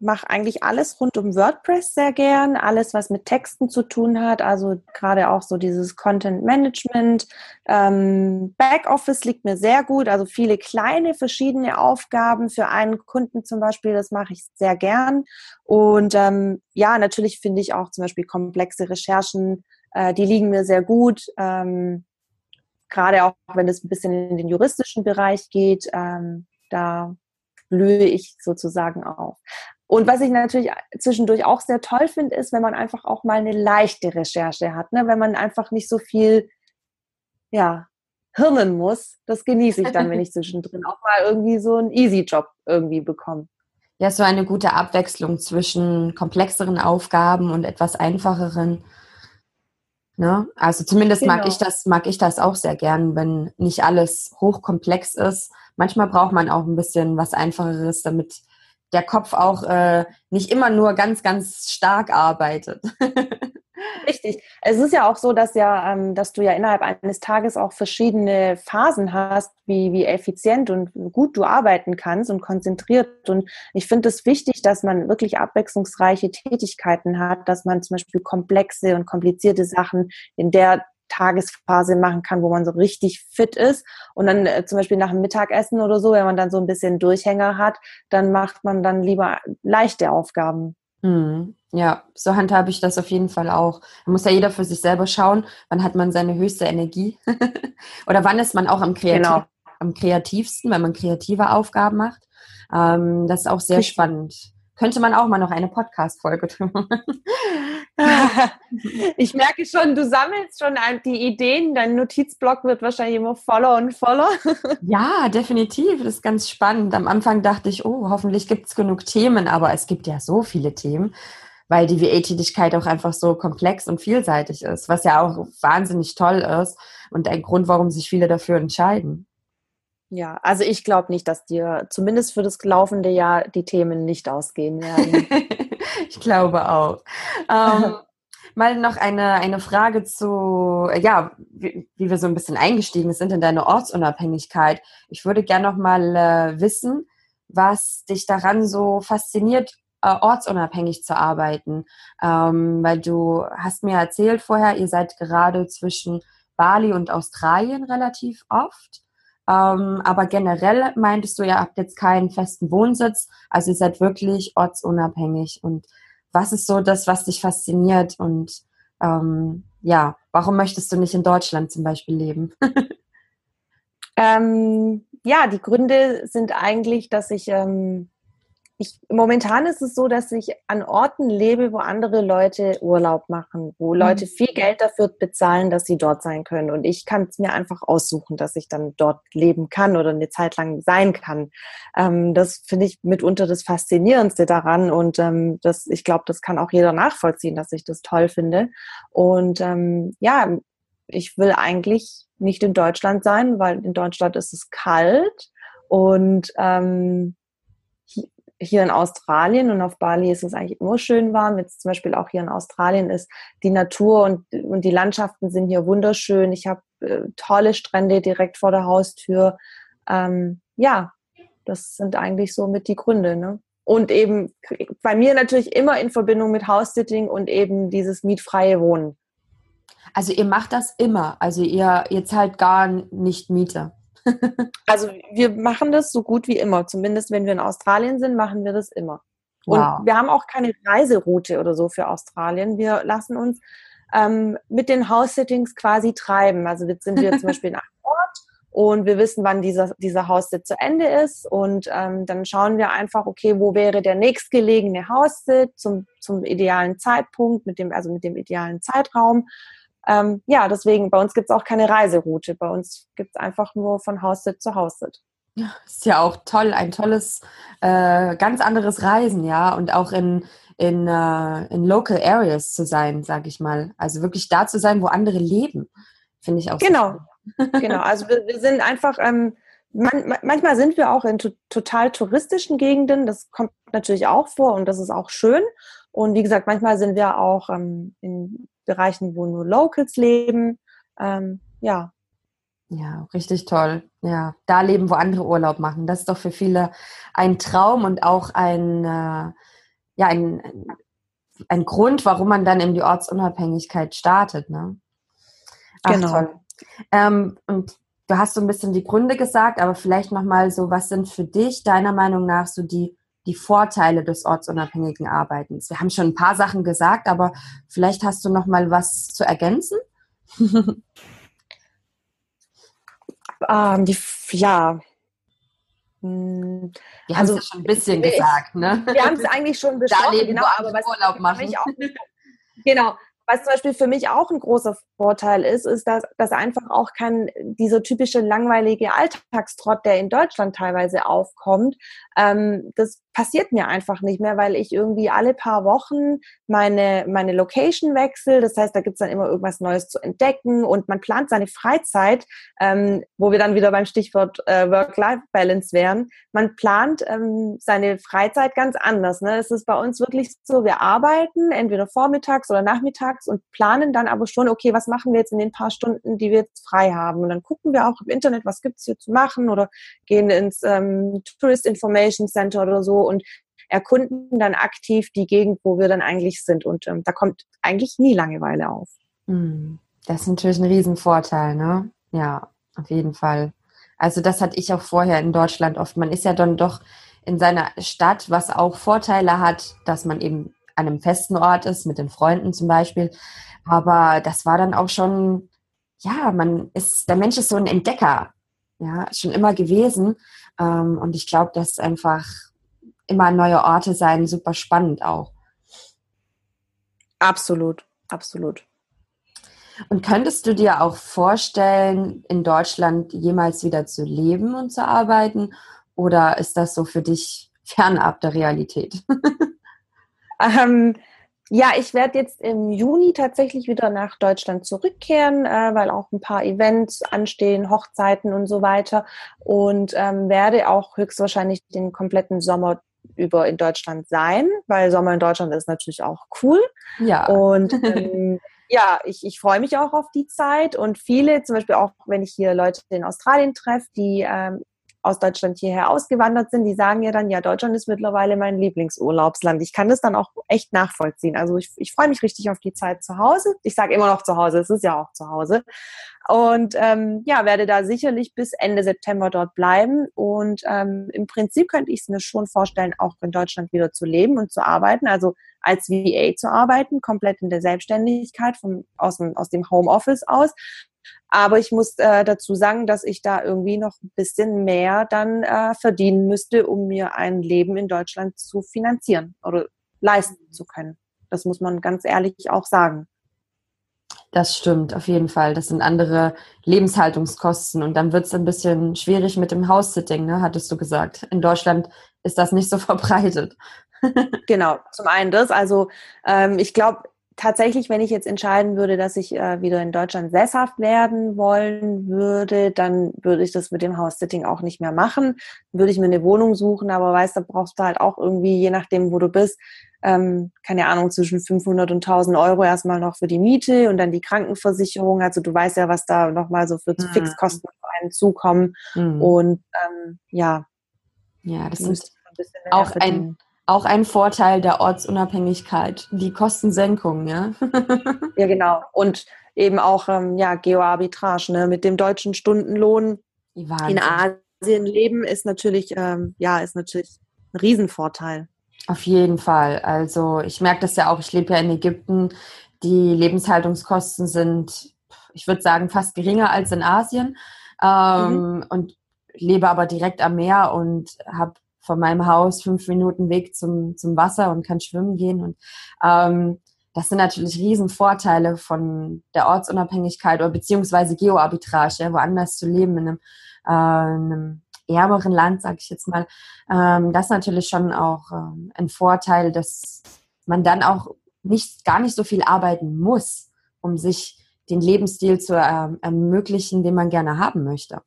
mache eigentlich alles rund um WordPress sehr gern, alles was mit Texten zu tun hat, also gerade auch so dieses Content Management. Ähm, Backoffice liegt mir sehr gut, also viele kleine verschiedene Aufgaben für einen Kunden zum Beispiel, das mache ich sehr gern. Und ähm, ja, natürlich finde ich auch zum Beispiel komplexe Recherchen, äh, die liegen mir sehr gut. Ähm, gerade auch wenn es ein bisschen in den juristischen Bereich geht, ähm, da blühe ich sozusagen auf. Und was ich natürlich zwischendurch auch sehr toll finde, ist, wenn man einfach auch mal eine leichte Recherche hat, ne? wenn man einfach nicht so viel, ja, hirnen muss. Das genieße ich dann, wenn ich zwischendrin auch mal irgendwie so einen Easy-Job irgendwie bekomme. Ja, so eine gute Abwechslung zwischen komplexeren Aufgaben und etwas einfacheren. Ne? Also zumindest genau. mag ich das, mag ich das auch sehr gern, wenn nicht alles hochkomplex ist. Manchmal braucht man auch ein bisschen was Einfacheres, damit der Kopf auch äh, nicht immer nur ganz, ganz stark arbeitet. Richtig. Es ist ja auch so, dass ja, ähm, dass du ja innerhalb eines Tages auch verschiedene Phasen hast, wie, wie effizient und gut du arbeiten kannst und konzentriert. Und ich finde es wichtig, dass man wirklich abwechslungsreiche Tätigkeiten hat, dass man zum Beispiel komplexe und komplizierte Sachen in der Tagesphase machen kann, wo man so richtig fit ist. Und dann äh, zum Beispiel nach dem Mittagessen oder so, wenn man dann so ein bisschen Durchhänger hat, dann macht man dann lieber leichte Aufgaben. Mhm. Ja, so handhabe ich das auf jeden Fall auch. Da muss ja jeder für sich selber schauen, wann hat man seine höchste Energie oder wann ist man auch am, Kreativ genau. am kreativsten, wenn man kreative Aufgaben macht. Ähm, das ist auch sehr spannend. Könnte man auch mal noch eine Podcast-Folge machen. ich merke schon, du sammelst schon die Ideen. Dein Notizblock wird wahrscheinlich immer voller und voller. ja, definitiv. Das ist ganz spannend. Am Anfang dachte ich, oh, hoffentlich gibt es genug Themen, aber es gibt ja so viele Themen, weil die VA-Tätigkeit auch einfach so komplex und vielseitig ist, was ja auch wahnsinnig toll ist und ein Grund, warum sich viele dafür entscheiden. Ja, also ich glaube nicht, dass dir zumindest für das laufende Jahr die Themen nicht ausgehen werden. ich glaube auch. Ähm, mal noch eine, eine Frage zu, ja, wie, wie, wir so ein bisschen eingestiegen sind in deine Ortsunabhängigkeit. Ich würde gerne noch mal äh, wissen, was dich daran so fasziniert, äh, ortsunabhängig zu arbeiten? Ähm, weil du hast mir erzählt vorher, ihr seid gerade zwischen Bali und Australien relativ oft. Ähm, aber generell meintest du, ihr habt jetzt keinen festen Wohnsitz, also ihr seid wirklich ortsunabhängig. Und was ist so das, was dich fasziniert? Und ähm, ja, warum möchtest du nicht in Deutschland zum Beispiel leben? ähm, ja, die Gründe sind eigentlich, dass ich ähm, ich, momentan ist es so, dass ich an Orten lebe, wo andere Leute Urlaub machen, wo mhm. Leute viel Geld dafür bezahlen, dass sie dort sein können. Und ich kann es mir einfach aussuchen, dass ich dann dort leben kann oder eine Zeit lang sein kann. Ähm, das finde ich mitunter das Faszinierendste daran. Und ähm, das, ich glaube, das kann auch jeder nachvollziehen, dass ich das toll finde. Und ähm, ja, ich will eigentlich nicht in Deutschland sein, weil in Deutschland ist es kalt. Und ähm, hier in Australien und auf Bali ist es eigentlich immer schön warm. Jetzt zum Beispiel auch hier in Australien ist die Natur und, und die Landschaften sind hier wunderschön. Ich habe äh, tolle Strände direkt vor der Haustür. Ähm, ja, das sind eigentlich so mit die Gründe. Ne? Und eben bei mir natürlich immer in Verbindung mit House-Sitting und eben dieses mietfreie Wohnen. Also ihr macht das immer. Also ihr, ihr zahlt gar nicht Miete. Also wir machen das so gut wie immer. Zumindest wenn wir in Australien sind, machen wir das immer. Und wow. wir haben auch keine Reiseroute oder so für Australien. Wir lassen uns ähm, mit den House-Sittings quasi treiben. Also jetzt sind wir zum Beispiel in einem Ort und wir wissen, wann dieser, dieser House-Sit zu Ende ist. Und ähm, dann schauen wir einfach, okay, wo wäre der nächstgelegene House-Sit zum, zum idealen Zeitpunkt, mit dem, also mit dem idealen Zeitraum ähm, ja, deswegen, bei uns gibt es auch keine Reiseroute. Bei uns gibt es einfach nur von Haussit zu Haussit. Ja, ist ja auch toll, ein tolles, äh, ganz anderes Reisen, ja, und auch in, in, uh, in Local Areas zu sein, sage ich mal. Also wirklich da zu sein, wo andere leben, finde ich auch Genau, genau. Also wir, wir sind einfach, ähm, man, manchmal sind wir auch in to total touristischen Gegenden, das kommt natürlich auch vor und das ist auch schön. Und wie gesagt, manchmal sind wir auch ähm, in Bereichen, wo nur Locals leben. Ähm, ja. Ja, richtig toll. Ja, da leben, wo andere Urlaub machen. Das ist doch für viele ein Traum und auch ein, äh, ja, ein, ein Grund, warum man dann in die Ortsunabhängigkeit startet. Ne? Ach, genau. Toll. Ähm, und du hast so ein bisschen die Gründe gesagt, aber vielleicht nochmal so, was sind für dich deiner Meinung nach so die die Vorteile des ortsunabhängigen Arbeitens? Wir haben schon ein paar Sachen gesagt, aber vielleicht hast du noch mal was zu ergänzen? ähm, die, ja. Hm, wir haben es ja schon ein bisschen ich, gesagt, ne? Wir haben es eigentlich schon besprochen, genau, aber was Urlaub machen. Auch, genau, was zum Beispiel für mich auch ein großer Vorteil ist, ist, dass, dass einfach auch kein dieser typische langweilige Alltagstrott, der in Deutschland teilweise aufkommt, ähm, das passiert mir einfach nicht mehr, weil ich irgendwie alle paar Wochen meine, meine Location wechsle. Das heißt, da gibt's dann immer irgendwas Neues zu entdecken und man plant seine Freizeit, ähm, wo wir dann wieder beim Stichwort äh, Work-Life-Balance wären. Man plant ähm, seine Freizeit ganz anders. Ne? Es ist bei uns wirklich so, wir arbeiten entweder vormittags oder nachmittags und planen dann aber schon, okay, was machen wir jetzt in den paar Stunden, die wir jetzt frei haben? Und dann gucken wir auch im Internet, was gibt's hier zu machen oder gehen ins ähm, Tourist Information Center oder so und erkunden dann aktiv die Gegend, wo wir dann eigentlich sind. Und ähm, da kommt eigentlich nie Langeweile auf. Hm. Das ist natürlich ein Riesenvorteil, ne? Ja, auf jeden Fall. Also das hatte ich auch vorher in Deutschland oft. Man ist ja dann doch in seiner Stadt, was auch Vorteile hat, dass man eben an einem festen Ort ist, mit den Freunden zum Beispiel. Aber das war dann auch schon, ja, man ist, der Mensch ist so ein Entdecker, ja, schon immer gewesen. Ähm, und ich glaube, dass einfach immer neue Orte sein, super spannend auch. Absolut, absolut. Und könntest du dir auch vorstellen, in Deutschland jemals wieder zu leben und zu arbeiten? Oder ist das so für dich fernab der Realität? ähm, ja, ich werde jetzt im Juni tatsächlich wieder nach Deutschland zurückkehren, äh, weil auch ein paar Events anstehen, Hochzeiten und so weiter. Und ähm, werde auch höchstwahrscheinlich den kompletten Sommer über in Deutschland sein, weil Sommer in Deutschland ist natürlich auch cool. Ja. Und ähm, ja, ich, ich freue mich auch auf die Zeit und viele, zum Beispiel auch, wenn ich hier Leute in Australien treffe, die ähm, aus Deutschland hierher ausgewandert sind, die sagen ja dann, ja, Deutschland ist mittlerweile mein Lieblingsurlaubsland. Ich kann das dann auch echt nachvollziehen. Also ich, ich freue mich richtig auf die Zeit zu Hause. Ich sage immer noch zu Hause, es ist ja auch zu Hause. Und ähm, ja, werde da sicherlich bis Ende September dort bleiben. Und ähm, im Prinzip könnte ich es mir schon vorstellen, auch in Deutschland wieder zu leben und zu arbeiten. Also als VA zu arbeiten, komplett in der Selbstständigkeit vom, aus, dem, aus dem Homeoffice aus. Aber ich muss äh, dazu sagen, dass ich da irgendwie noch ein bisschen mehr dann äh, verdienen müsste, um mir ein Leben in Deutschland zu finanzieren oder leisten zu können. Das muss man ganz ehrlich auch sagen. Das stimmt, auf jeden Fall. Das sind andere Lebenshaltungskosten und dann wird es ein bisschen schwierig mit dem House-Sitting, ne, hattest du gesagt. In Deutschland ist das nicht so verbreitet. genau, zum einen das. Also ähm, ich glaube tatsächlich, wenn ich jetzt entscheiden würde, dass ich äh, wieder in Deutschland sesshaft werden wollen würde, dann würde ich das mit dem House-Sitting auch nicht mehr machen. Würde ich mir eine Wohnung suchen, aber weißt, da brauchst du halt auch irgendwie, je nachdem, wo du bist, ähm, keine Ahnung, zwischen 500 und 1000 Euro erstmal noch für die Miete und dann die Krankenversicherung. Also du weißt ja, was da nochmal so für mhm. Fixkosten auf einen zukommen. Mhm. Und ähm, ja. Ja, das ist auch ein, auch ein Vorteil der Ortsunabhängigkeit, die Kostensenkung, ja. ja, genau. Und eben auch ähm, ja, Geoarbitrage, ne? Mit dem deutschen Stundenlohn in Asien leben ist natürlich, ähm, ja, ist natürlich ein Riesenvorteil. Auf jeden Fall. Also ich merke das ja auch, ich lebe ja in Ägypten. Die Lebenshaltungskosten sind, ich würde sagen, fast geringer als in Asien. Ähm, mhm. Und lebe aber direkt am Meer und habe von meinem Haus fünf Minuten Weg zum, zum Wasser und kann schwimmen gehen. Und ähm, das sind natürlich Riesenvorteile von der Ortsunabhängigkeit oder beziehungsweise Geoarbitrage, ja, woanders zu leben in einem, äh, einem ärmeren Land, sage ich jetzt mal, ähm, das ist natürlich schon auch ähm, ein Vorteil, dass man dann auch nicht gar nicht so viel arbeiten muss, um sich den Lebensstil zu ähm, ermöglichen, den man gerne haben möchte.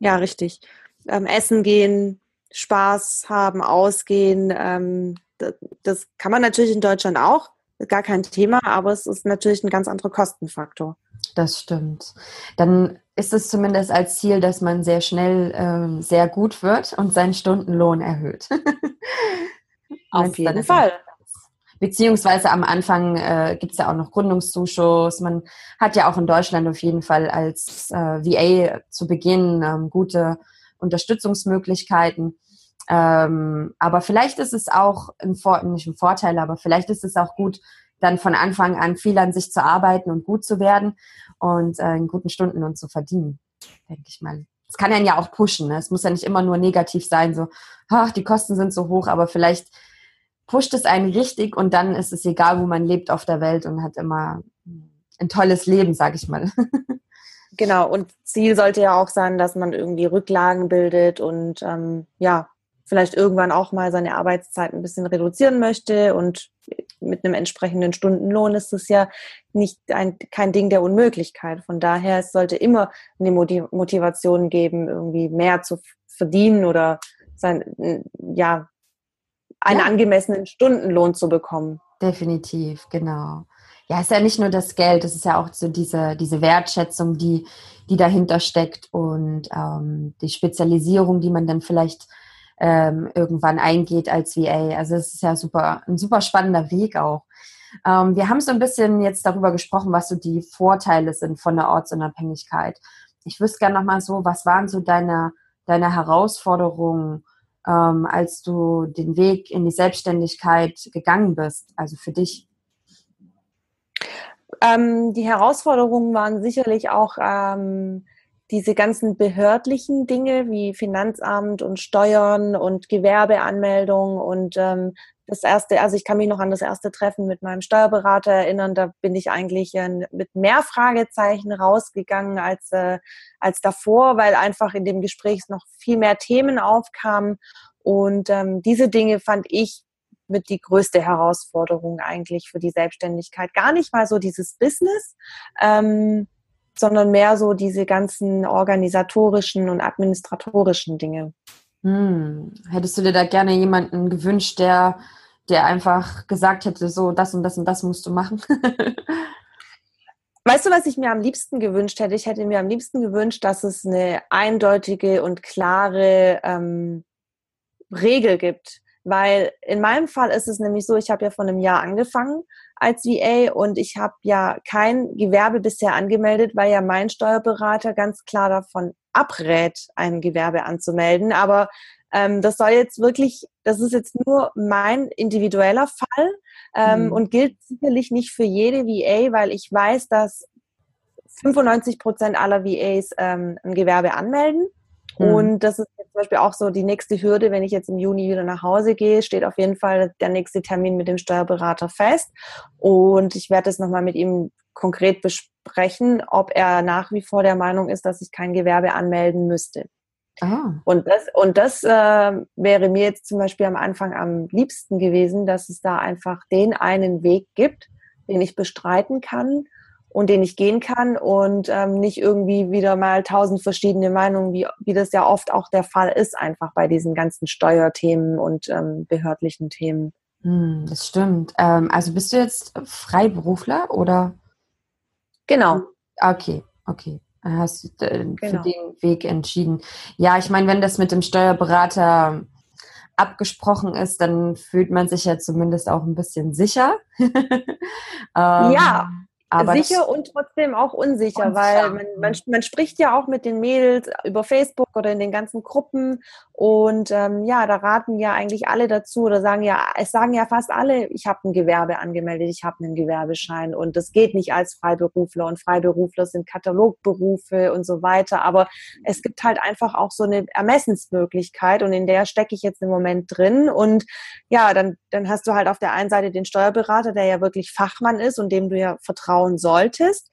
Ja, richtig. Ähm, essen gehen, Spaß haben, ausgehen, ähm, das, das kann man natürlich in Deutschland auch, gar kein Thema, aber es ist natürlich ein ganz anderer Kostenfaktor. Das stimmt. Dann ist es zumindest als Ziel, dass man sehr schnell ähm, sehr gut wird und seinen Stundenlohn erhöht. Auf jeden Fall. Beziehungsweise am Anfang äh, gibt es ja auch noch Gründungszuschuss. Man hat ja auch in Deutschland auf jeden Fall als äh, VA zu Beginn ähm, gute Unterstützungsmöglichkeiten. Ähm, aber vielleicht ist es auch ein, Vor nicht ein Vorteil, aber vielleicht ist es auch gut, dann von Anfang an viel an sich zu arbeiten und gut zu werden und äh, einen guten Stundenlohn zu verdienen, denke ich mal. Es kann einen ja auch pushen. Ne? Es muss ja nicht immer nur negativ sein, so, ach, die Kosten sind so hoch, aber vielleicht pusht es einen richtig und dann ist es egal, wo man lebt auf der Welt und hat immer ein tolles Leben, sag ich mal. Genau, und Ziel sollte ja auch sein, dass man irgendwie Rücklagen bildet und ähm, ja, vielleicht irgendwann auch mal seine Arbeitszeit ein bisschen reduzieren möchte und mit einem entsprechenden Stundenlohn ist es ja nicht ein, kein Ding der Unmöglichkeit. Von daher, es sollte immer eine Motivation geben, irgendwie mehr zu verdienen oder sein, ja, einen ja. angemessenen Stundenlohn zu bekommen. Definitiv, genau. Ja, es ist ja nicht nur das Geld, es ist ja auch so diese, diese Wertschätzung, die, die dahinter steckt und ähm, die Spezialisierung, die man dann vielleicht ähm, irgendwann eingeht als VA. Also es ist ja super, ein super spannender Weg auch. Ähm, wir haben so ein bisschen jetzt darüber gesprochen, was so die Vorteile sind von der Ortsunabhängigkeit. Ich wüsste gerne nochmal so, was waren so deine, deine Herausforderungen, ähm, als du den Weg in die Selbstständigkeit gegangen bist, also für dich? Ähm, die Herausforderungen waren sicherlich auch ähm, diese ganzen behördlichen Dinge wie Finanzamt und Steuern und Gewerbeanmeldung und ähm, das erste, also ich kann mich noch an das erste Treffen mit meinem Steuerberater erinnern, da bin ich eigentlich äh, mit mehr Fragezeichen rausgegangen als, äh, als davor, weil einfach in dem Gespräch noch viel mehr Themen aufkamen. Und ähm, diese Dinge fand ich mit die größte Herausforderung eigentlich für die Selbstständigkeit. Gar nicht mal so dieses Business, ähm, sondern mehr so diese ganzen organisatorischen und administratorischen Dinge. Hm. Hättest du dir da gerne jemanden gewünscht, der, der einfach gesagt hätte, so das und das und das musst du machen? Weißt du, was ich mir am liebsten gewünscht hätte? Ich hätte mir am liebsten gewünscht, dass es eine eindeutige und klare ähm, Regel gibt. Weil in meinem Fall ist es nämlich so, ich habe ja vor einem Jahr angefangen als VA und ich habe ja kein Gewerbe bisher angemeldet, weil ja mein Steuerberater ganz klar davon abrät, ein Gewerbe anzumelden. Aber ähm, das soll jetzt wirklich, das ist jetzt nur mein individueller Fall ähm, mhm. und gilt sicherlich nicht für jede VA, weil ich weiß, dass 95 Prozent aller VAs ähm, ein Gewerbe anmelden. Mhm. Und das ist zum Beispiel auch so die nächste Hürde, wenn ich jetzt im Juni wieder nach Hause gehe, steht auf jeden Fall der nächste Termin mit dem Steuerberater fest. Und ich werde es nochmal mit ihm konkret besprechen, ob er nach wie vor der Meinung ist, dass ich kein Gewerbe anmelden müsste. Ah. Und das, und das äh, wäre mir jetzt zum Beispiel am Anfang am liebsten gewesen, dass es da einfach den einen Weg gibt, den ich bestreiten kann und den ich gehen kann und ähm, nicht irgendwie wieder mal tausend verschiedene Meinungen, wie, wie das ja oft auch der Fall ist, einfach bei diesen ganzen Steuerthemen und ähm, behördlichen Themen. Hm, das stimmt. Ähm, also bist du jetzt Freiberufler oder? Genau. Okay, okay hast du äh, genau. für den Weg entschieden. Ja, ich meine, wenn das mit dem Steuerberater abgesprochen ist, dann fühlt man sich ja zumindest auch ein bisschen sicher. ähm, ja, aber sicher und trotzdem auch unsicher, weil man, man, man, spricht ja auch mit den Mädels über Facebook oder in den ganzen Gruppen und ähm, ja, da raten ja eigentlich alle dazu oder sagen ja, es sagen ja fast alle, ich habe ein Gewerbe angemeldet, ich habe einen Gewerbeschein und das geht nicht als Freiberufler und Freiberufler sind Katalogberufe und so weiter. Aber es gibt halt einfach auch so eine Ermessensmöglichkeit und in der stecke ich jetzt im Moment drin. Und ja, dann, dann hast du halt auf der einen Seite den Steuerberater, der ja wirklich Fachmann ist und dem du ja vertrauen solltest.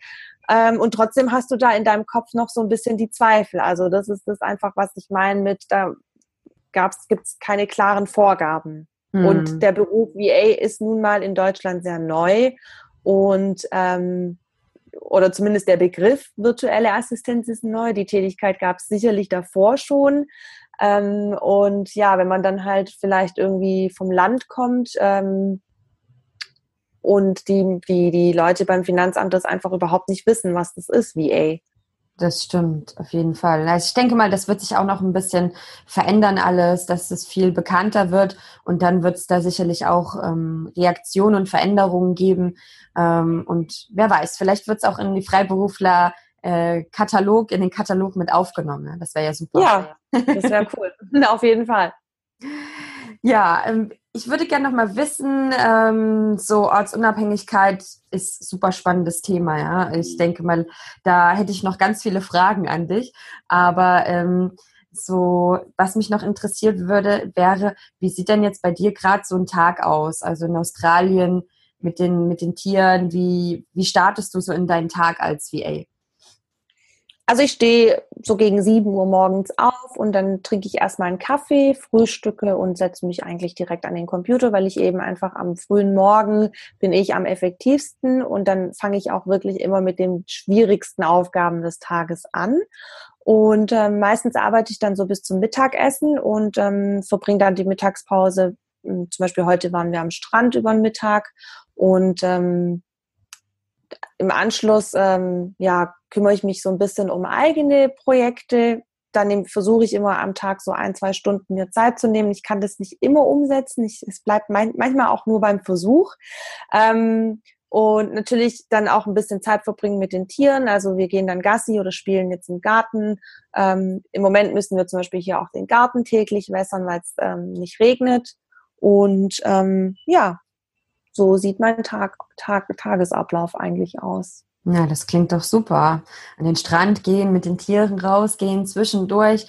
Ähm, und trotzdem hast du da in deinem Kopf noch so ein bisschen die Zweifel. Also das ist das einfach, was ich meine mit, da gibt es keine klaren Vorgaben. Mhm. Und der Beruf VA ist nun mal in Deutschland sehr neu und ähm, oder zumindest der Begriff virtuelle Assistenz ist neu. Die Tätigkeit gab es sicherlich davor schon. Ähm, und ja, wenn man dann halt vielleicht irgendwie vom Land kommt ähm, und die, die, die Leute beim Finanzamt das einfach überhaupt nicht wissen, was das ist, VA. Das stimmt, auf jeden Fall. Also ich denke mal, das wird sich auch noch ein bisschen verändern alles, dass es viel bekannter wird und dann wird es da sicherlich auch ähm, Reaktionen und Veränderungen geben. Ähm, und wer weiß, vielleicht wird es auch in die Freiberufler äh, Katalog, in den Katalog mit aufgenommen. Ne? Das wäre ja super. Ja, das wäre cool. auf jeden Fall. Ja, ähm, ich würde gerne noch mal wissen, ähm, so Ortsunabhängigkeit ist super spannendes Thema, ja. Ich denke mal, da hätte ich noch ganz viele Fragen an dich. Aber ähm, so, was mich noch interessiert würde, wäre, wie sieht denn jetzt bei dir gerade so ein Tag aus? Also in Australien mit den, mit den Tieren, wie, wie startest du so in deinen Tag als VA? Also ich stehe so gegen 7 Uhr morgens auf und dann trinke ich erstmal einen Kaffee, frühstücke und setze mich eigentlich direkt an den Computer, weil ich eben einfach am frühen Morgen bin ich am effektivsten und dann fange ich auch wirklich immer mit den schwierigsten Aufgaben des Tages an. Und ähm, meistens arbeite ich dann so bis zum Mittagessen und ähm, verbringe dann die Mittagspause. Hm, zum Beispiel heute waren wir am Strand über den Mittag und ähm, im Anschluss ähm, ja, kümmere ich mich so ein bisschen um eigene Projekte. Dann versuche ich immer am Tag so ein, zwei Stunden mir Zeit zu nehmen. Ich kann das nicht immer umsetzen. Ich, es bleibt mein, manchmal auch nur beim Versuch. Ähm, und natürlich dann auch ein bisschen Zeit verbringen mit den Tieren. Also wir gehen dann Gassi oder spielen jetzt im Garten. Ähm, Im Moment müssen wir zum Beispiel hier auch den Garten täglich wässern, weil es ähm, nicht regnet. Und ähm, ja, so sieht mein Tag, Tag, Tagesablauf eigentlich aus. Ja, das klingt doch super. An den Strand gehen, mit den Tieren rausgehen, zwischendurch.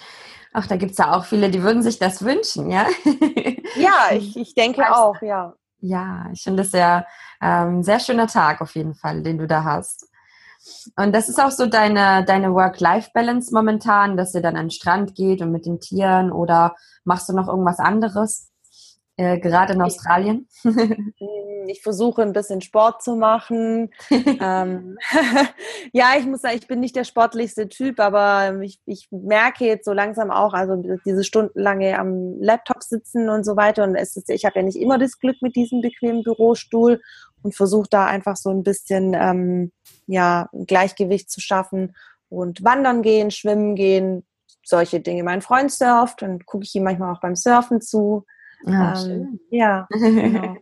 Ach, da gibt es ja auch viele, die würden sich das wünschen, ja? Ja, ich, ich denke weißt, auch, ja. Ja, ich finde es sehr, ähm, sehr schöner Tag auf jeden Fall, den du da hast. Und das ist auch so deine, deine Work-Life-Balance momentan, dass ihr dann an den Strand geht und mit den Tieren oder machst du noch irgendwas anderes? Äh, gerade in Australien? Hm, ich versuche ein bisschen Sport zu machen. ähm, ja, ich muss sagen, ich bin nicht der sportlichste Typ, aber ich, ich merke jetzt so langsam auch, also diese stundenlange am Laptop sitzen und so weiter. Und es ist, ich habe ja nicht immer das Glück mit diesem bequemen Bürostuhl. und versuche da einfach so ein bisschen ähm, ja, Gleichgewicht zu schaffen und wandern gehen, schwimmen gehen, solche Dinge. Mein Freund surft, dann gucke ich ihm manchmal auch beim Surfen zu. Ja, ähm, ja genau.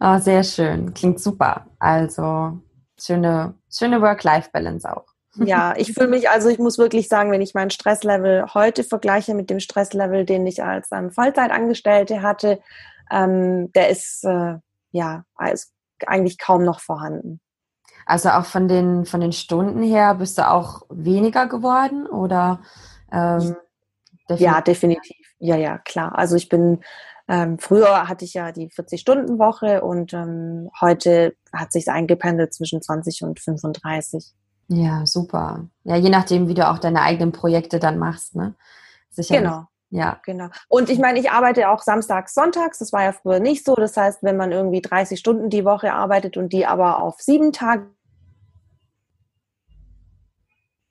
oh, sehr schön. Klingt super. Also schöne, schöne Work-Life-Balance auch. Ja, ich fühle mich, also ich muss wirklich sagen, wenn ich mein Stresslevel heute vergleiche mit dem Stresslevel, den ich als ähm, Vollzeitangestellte hatte, ähm, der ist äh, ja ist eigentlich kaum noch vorhanden. Also auch von den von den Stunden her bist du auch weniger geworden oder? Ähm, definitiv? Ja, definitiv. Ja, ja, klar. Also ich bin ähm, früher hatte ich ja die 40-Stunden-Woche und ähm, heute hat sich eingependelt zwischen 20 und 35. Ja, super. Ja, je nachdem, wie du auch deine eigenen Projekte dann machst, ne? Sicher. Genau. Ja. Genau. Und ich meine, ich arbeite auch samstags, sonntags. Das war ja früher nicht so. Das heißt, wenn man irgendwie 30 Stunden die Woche arbeitet und die aber auf sieben Tage,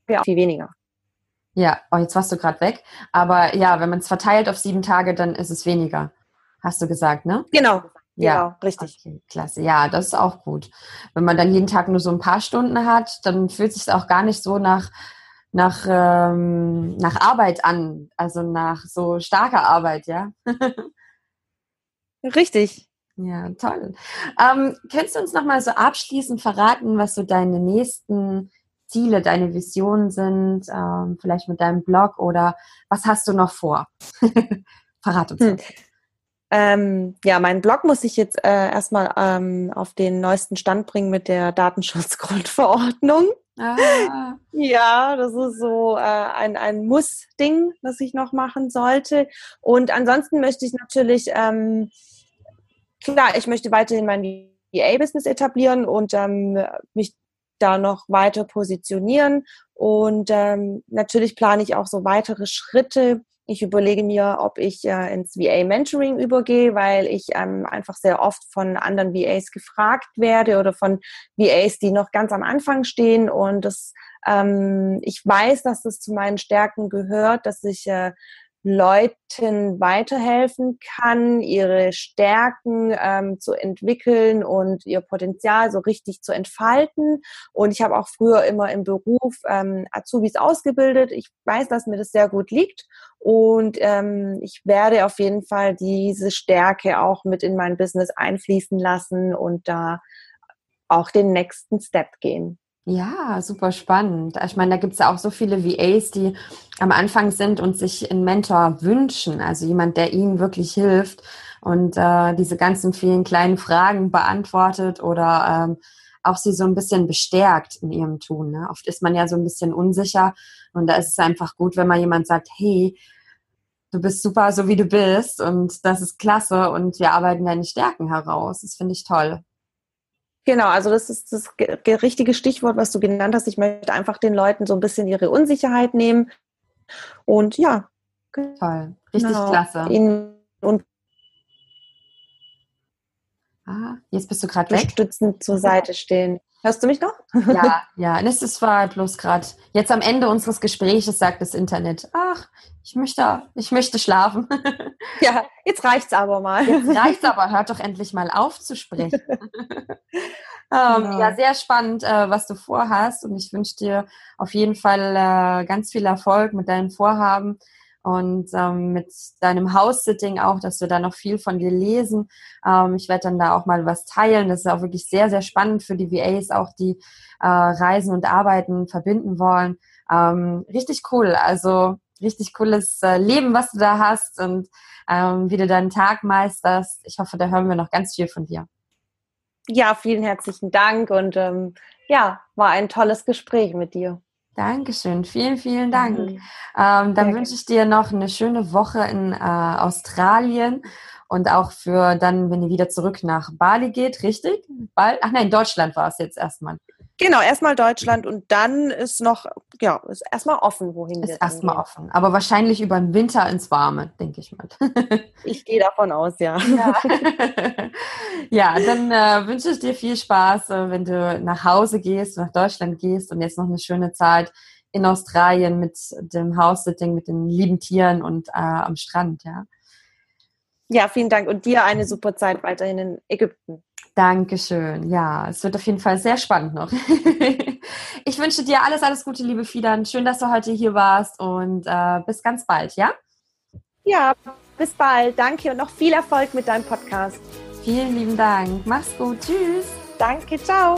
ja, viel weniger. Ja, oh, jetzt warst du gerade weg. Aber ja, wenn man es verteilt auf sieben Tage, dann ist es weniger. Hast du gesagt, ne? Genau. Ja, genau, richtig. Okay, klasse. Ja, das ist auch gut. Wenn man dann jeden Tag nur so ein paar Stunden hat, dann fühlt sich auch gar nicht so nach nach ähm, nach Arbeit an, also nach so starker Arbeit, ja. richtig. Ja, toll. Ähm, könntest du uns noch mal so abschließend verraten, was so deine nächsten Ziele, deine Visionen sind, ähm, vielleicht mit deinem Blog oder was hast du noch vor? Verrat uns. Hm. Ähm, ja, mein Blog muss ich jetzt äh, erstmal ähm, auf den neuesten Stand bringen mit der Datenschutzgrundverordnung. Ah. Ja, das ist so äh, ein, ein Muss-Ding, das ich noch machen sollte. Und ansonsten möchte ich natürlich, ähm, klar, ich möchte weiterhin mein VA-Business etablieren und ähm, mich da noch weiter positionieren. Und ähm, natürlich plane ich auch so weitere Schritte. Ich überlege mir, ob ich äh, ins VA-Mentoring übergehe, weil ich ähm, einfach sehr oft von anderen VAs gefragt werde oder von VAs, die noch ganz am Anfang stehen. Und das, ähm, ich weiß, dass das zu meinen Stärken gehört, dass ich äh, Leuten weiterhelfen kann, ihre Stärken ähm, zu entwickeln und ihr Potenzial so richtig zu entfalten. Und ich habe auch früher immer im Beruf ähm, Azubis ausgebildet. Ich weiß, dass mir das sehr gut liegt. Und ähm, ich werde auf jeden Fall diese Stärke auch mit in mein Business einfließen lassen und da auch den nächsten Step gehen. Ja, super spannend. Ich meine, da gibt es ja auch so viele VAs, die am Anfang sind und sich einen Mentor wünschen, also jemand, der ihnen wirklich hilft und äh, diese ganzen vielen kleinen Fragen beantwortet oder ähm, auch sie so ein bisschen bestärkt in ihrem Tun. Ne? Oft ist man ja so ein bisschen unsicher und da ist es einfach gut, wenn mal jemand sagt, hey, du bist super, so wie du bist und das ist klasse und wir arbeiten deine Stärken heraus. Das finde ich toll. Genau, also das ist das richtige Stichwort, was du genannt hast. Ich möchte einfach den Leuten so ein bisschen ihre Unsicherheit nehmen. Und ja. Toll. Richtig genau, klasse. Ihnen und ah, jetzt bist du gerade weg. Unterstützend zur Seite stehen. Hörst du mich noch? Ja, ja. Das war bloß gerade. Jetzt am Ende unseres Gesprächs sagt das Internet, ach, ich möchte, ich möchte schlafen. Ja, jetzt reicht's aber mal. Jetzt reicht's aber, hört doch endlich mal auf zu sprechen. Ähm, genau. Ja, sehr spannend, äh, was du vorhast und ich wünsche dir auf jeden Fall äh, ganz viel Erfolg mit deinen Vorhaben und ähm, mit deinem House-Sitting auch, dass wir da noch viel von dir lesen. Ähm, ich werde dann da auch mal was teilen. Das ist auch wirklich sehr, sehr spannend für die VAs, auch die äh, Reisen und Arbeiten verbinden wollen. Ähm, richtig cool. Also richtig cooles äh, Leben, was du da hast und ähm, wie du deinen Tag meisterst. Ich hoffe, da hören wir noch ganz viel von dir. Ja, vielen herzlichen Dank und ähm, ja, war ein tolles Gespräch mit dir. Dankeschön, vielen, vielen Dank. Mhm. Ähm, dann wünsche ich dir noch eine schöne Woche in äh, Australien und auch für dann, wenn ihr wieder zurück nach Bali geht, richtig? Bald? Ach nein, Deutschland war es jetzt erstmal. Genau, erstmal Deutschland und dann ist noch, ja, ist erstmal offen, wohin ist wir Ist erstmal offen, aber wahrscheinlich über den Winter ins Warme, denke ich mal. ich gehe davon aus, ja. Ja, ja dann äh, wünsche ich dir viel Spaß, äh, wenn du nach Hause gehst, nach Deutschland gehst und jetzt noch eine schöne Zeit in Australien mit dem House-Sitting, mit den lieben Tieren und äh, am Strand, ja. Ja, vielen Dank und dir eine super Zeit weiterhin in Ägypten. Dankeschön. Ja, es wird auf jeden Fall sehr spannend noch. ich wünsche dir alles, alles Gute, liebe Fidan. Schön, dass du heute hier warst und äh, bis ganz bald, ja? Ja, bis bald. Danke und noch viel Erfolg mit deinem Podcast. Vielen lieben Dank. Mach's gut. Tschüss. Danke. Ciao.